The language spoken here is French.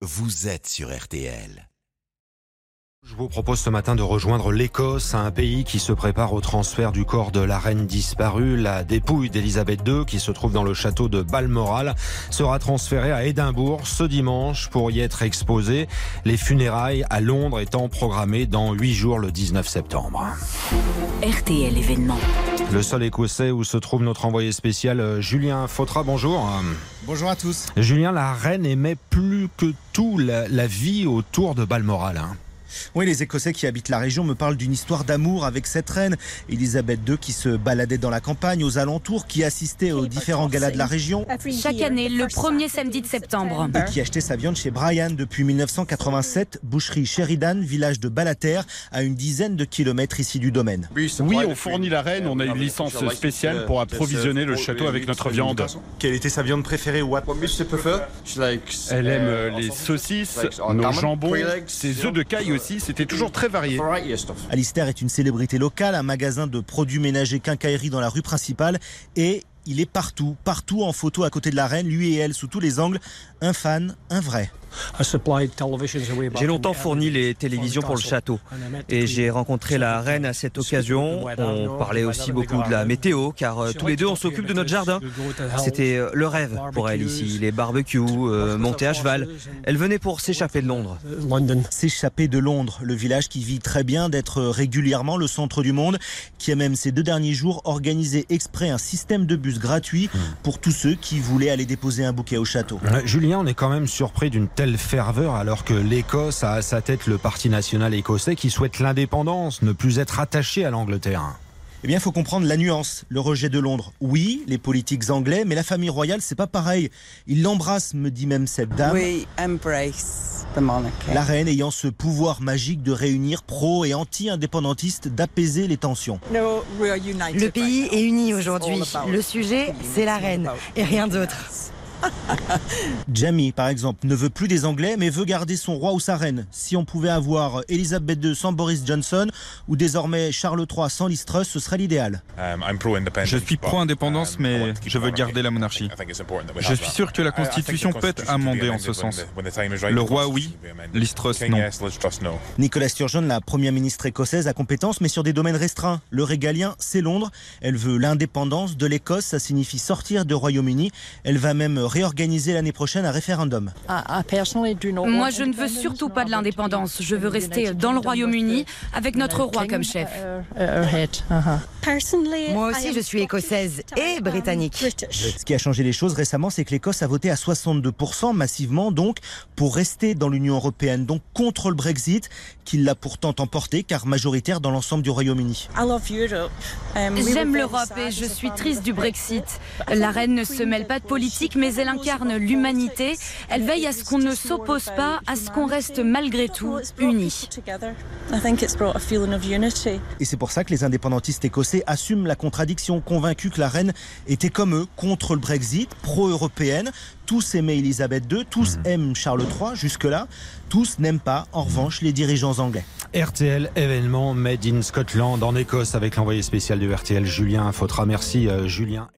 vous êtes sur RTL. Je vous propose ce matin de rejoindre l'Écosse, un pays qui se prépare au transfert du corps de la reine disparue. La dépouille d'Elisabeth II, qui se trouve dans le château de Balmoral, sera transférée à Édimbourg ce dimanche pour y être exposée. Les funérailles à Londres étant programmées dans huit jours le 19 septembre. RTL événement. Le sol écossais où se trouve notre envoyé spécial euh, Julien Fautra, bonjour. Bonjour à tous. Julien, la reine aimait plus que tout la, la vie autour de Balmoral. hein. Oui, les Écossais qui habitent la région me parlent d'une histoire d'amour avec cette reine, Elisabeth II, qui se baladait dans la campagne, aux alentours, qui assistait aux différents galas de la région. Chaque année, le premier samedi de septembre. et qui achetait sa viande chez Brian. Depuis 1987, boucherie Sheridan, village de Balater, à une dizaine de kilomètres ici du domaine. Oui, on fournit la reine, on a une licence spéciale pour approvisionner le château avec notre viande. Quelle était sa viande préférée ou Elle aime euh, les saucisses, nos jambons, ses œufs de caille aussi, c'était toujours très varié. Alistair est une célébrité locale, un magasin de produits ménagers quincaillerie dans la rue principale et il est partout, partout en photo à côté de la reine, lui et elle sous tous les angles. Un fan, un vrai. J'ai longtemps fourni les télévisions pour le château et j'ai rencontré la reine à cette occasion. On parlait aussi beaucoup de la météo car euh, tous les deux on s'occupe de notre jardin. C'était euh, le rêve pour elle ici, les barbecues, euh, monter à cheval. Elle venait pour s'échapper de Londres. S'échapper de Londres, le village qui vit très bien d'être régulièrement le centre du monde, qui a même ces deux derniers jours organisé exprès un système de bus gratuit pour tous ceux qui voulaient aller déposer un bouquet au château. Euh, Julien, on est quand même surpris d'une telle ferveur alors que l'Écosse a à sa tête le Parti national écossais qui souhaite l'indépendance, ne plus être attaché à l'Angleterre. Eh bien, il faut comprendre la nuance. Le rejet de Londres, oui, les politiques anglais, mais la famille royale, c'est pas pareil. Ils l'embrassent, me dit même cette dame. We embrace the monarchy. La reine ayant ce pouvoir magique de réunir pro et anti-indépendantistes, d'apaiser les tensions. No, Le pays est uni aujourd'hui. Le sujet, c'est la reine et rien d'autre. Jamie, par exemple, ne veut plus des Anglais, mais veut garder son roi ou sa reine. Si on pouvait avoir Elisabeth II sans Boris Johnson, ou désormais Charles III sans Liz Truss, ce serait l'idéal. Je suis pro-indépendance, mais je veux garder la monarchie. Je suis sûr que la Constitution peut être amendée en ce sens. Le roi, oui. Liz Truss, non. Nicola Sturgeon, la première ministre écossaise, a compétence, mais sur des domaines restreints. Le régalien, c'est Londres. Elle veut l'indépendance de l'Écosse, ça signifie sortir du Royaume-Uni. Elle va même réorganiser l'année prochaine un référendum. Moi, je ne veux surtout pas de l'indépendance. Je veux rester dans le Royaume-Uni avec notre roi comme chef. Moi aussi, je suis écossaise et britannique. Ce qui a changé les choses récemment, c'est que l'Écosse a voté à 62% massivement, donc, pour rester dans l'Union européenne, donc contre le Brexit, qui l'a pourtant emporté, car majoritaire dans l'ensemble du Royaume-Uni. J'aime l'Europe et je suis triste du Brexit. La reine ne se mêle pas de politique, mais elle incarne l'humanité. Elle veille à ce qu'on ne s'oppose pas, à ce qu'on reste malgré tout unis. Et c'est pour ça que les indépendantistes écossais assument la contradiction, convaincus que la reine était comme eux, contre le Brexit, pro-européenne. Tous aimaient Elisabeth II, tous aiment Charles III, jusque-là. Tous n'aiment pas, en revanche, les dirigeants anglais. RTL événement Made in Scotland en Écosse avec l'envoyé spécial de RTL Julien Fautra. Merci euh, Julien.